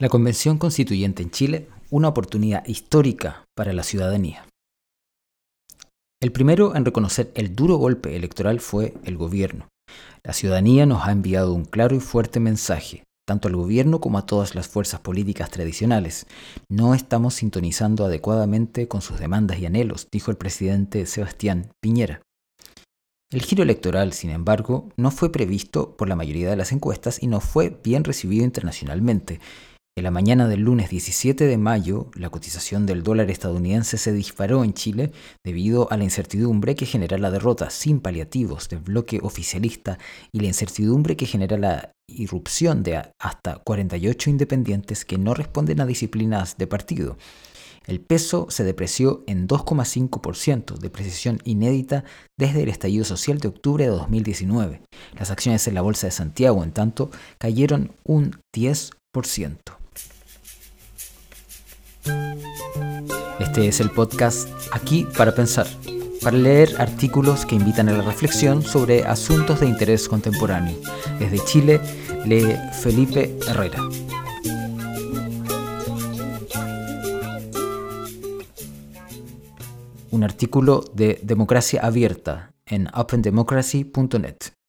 La Convención Constituyente en Chile, una oportunidad histórica para la ciudadanía. El primero en reconocer el duro golpe electoral fue el gobierno. La ciudadanía nos ha enviado un claro y fuerte mensaje, tanto al gobierno como a todas las fuerzas políticas tradicionales. No estamos sintonizando adecuadamente con sus demandas y anhelos, dijo el presidente Sebastián Piñera. El giro electoral, sin embargo, no fue previsto por la mayoría de las encuestas y no fue bien recibido internacionalmente. En la mañana del lunes 17 de mayo, la cotización del dólar estadounidense se disparó en Chile debido a la incertidumbre que genera la derrota sin paliativos del bloque oficialista y la incertidumbre que genera la irrupción de hasta 48 independientes que no responden a disciplinas de partido. El peso se depreció en 2,5%, de precisión inédita desde el estallido social de octubre de 2019. Las acciones en la Bolsa de Santiago, en tanto, cayeron un 10%. Este es el podcast Aquí para Pensar, para leer artículos que invitan a la reflexión sobre asuntos de interés contemporáneo. Desde Chile, lee Felipe Herrera. Un artículo de Democracia Abierta en opendemocracy.net.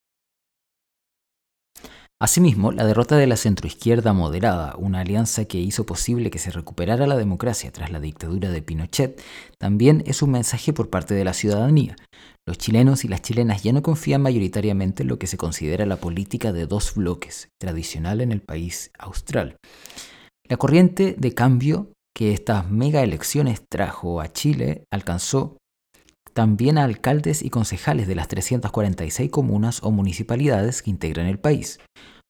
Asimismo, la derrota de la centroizquierda moderada, una alianza que hizo posible que se recuperara la democracia tras la dictadura de Pinochet, también es un mensaje por parte de la ciudadanía. Los chilenos y las chilenas ya no confían mayoritariamente en lo que se considera la política de dos bloques, tradicional en el país austral. La corriente de cambio que estas mega elecciones trajo a Chile alcanzó también a alcaldes y concejales de las 346 comunas o municipalidades que integran el país,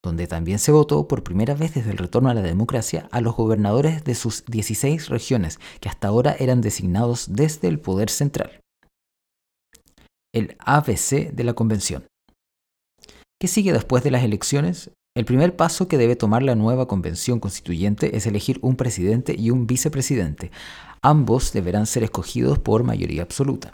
donde también se votó por primera vez desde el retorno a la democracia a los gobernadores de sus 16 regiones, que hasta ahora eran designados desde el poder central. El ABC de la Convención. ¿Qué sigue después de las elecciones? El primer paso que debe tomar la nueva convención constituyente es elegir un presidente y un vicepresidente. Ambos deberán ser escogidos por mayoría absoluta.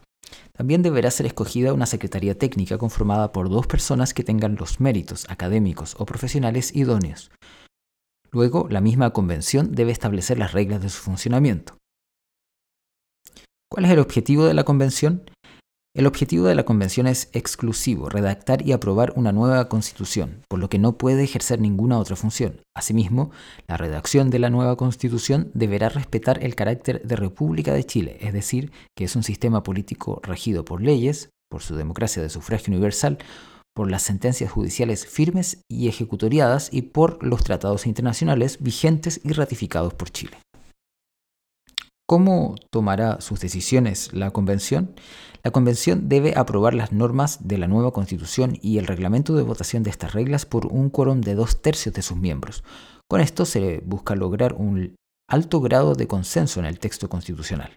También deberá ser escogida una secretaría técnica conformada por dos personas que tengan los méritos académicos o profesionales idóneos. Luego, la misma convención debe establecer las reglas de su funcionamiento. ¿Cuál es el objetivo de la convención? El objetivo de la convención es exclusivo, redactar y aprobar una nueva constitución, por lo que no puede ejercer ninguna otra función. Asimismo, la redacción de la nueva constitución deberá respetar el carácter de República de Chile, es decir, que es un sistema político regido por leyes, por su democracia de sufragio universal, por las sentencias judiciales firmes y ejecutoriadas y por los tratados internacionales vigentes y ratificados por Chile. ¿Cómo tomará sus decisiones la Convención? La Convención debe aprobar las normas de la nueva Constitución y el reglamento de votación de estas reglas por un quórum de dos tercios de sus miembros. Con esto se busca lograr un alto grado de consenso en el texto constitucional.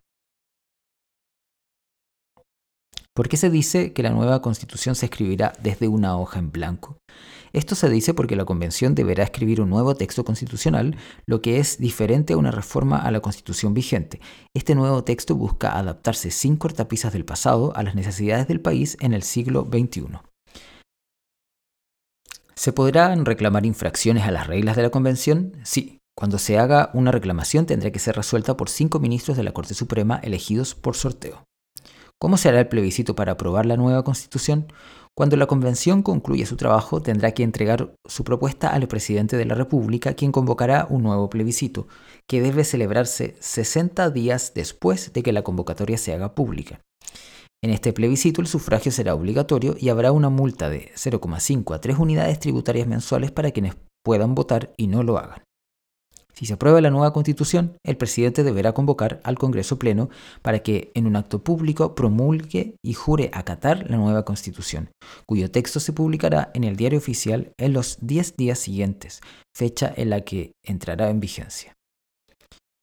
¿Por qué se dice que la nueva constitución se escribirá desde una hoja en blanco? Esto se dice porque la convención deberá escribir un nuevo texto constitucional, lo que es diferente a una reforma a la constitución vigente. Este nuevo texto busca adaptarse sin cortapisas del pasado a las necesidades del país en el siglo XXI. ¿Se podrán reclamar infracciones a las reglas de la convención? Sí. Cuando se haga una reclamación tendrá que ser resuelta por cinco ministros de la Corte Suprema elegidos por sorteo. ¿Cómo será el plebiscito para aprobar la nueva constitución? Cuando la convención concluya su trabajo, tendrá que entregar su propuesta al presidente de la República, quien convocará un nuevo plebiscito, que debe celebrarse 60 días después de que la convocatoria se haga pública. En este plebiscito el sufragio será obligatorio y habrá una multa de 0,5 a 3 unidades tributarias mensuales para quienes puedan votar y no lo hagan. Si se aprueba la nueva constitución, el presidente deberá convocar al Congreso Pleno para que en un acto público promulgue y jure acatar la nueva constitución, cuyo texto se publicará en el diario oficial en los 10 días siguientes, fecha en la que entrará en vigencia.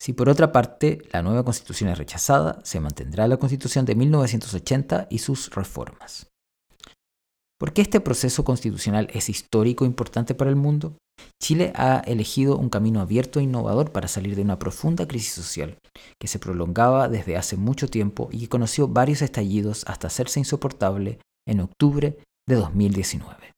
Si por otra parte la nueva constitución es rechazada, se mantendrá la constitución de 1980 y sus reformas. ¿Por qué este proceso constitucional es histórico e importante para el mundo? Chile ha elegido un camino abierto e innovador para salir de una profunda crisis social que se prolongaba desde hace mucho tiempo y que conoció varios estallidos hasta hacerse insoportable en octubre de 2019.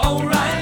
O'Reilly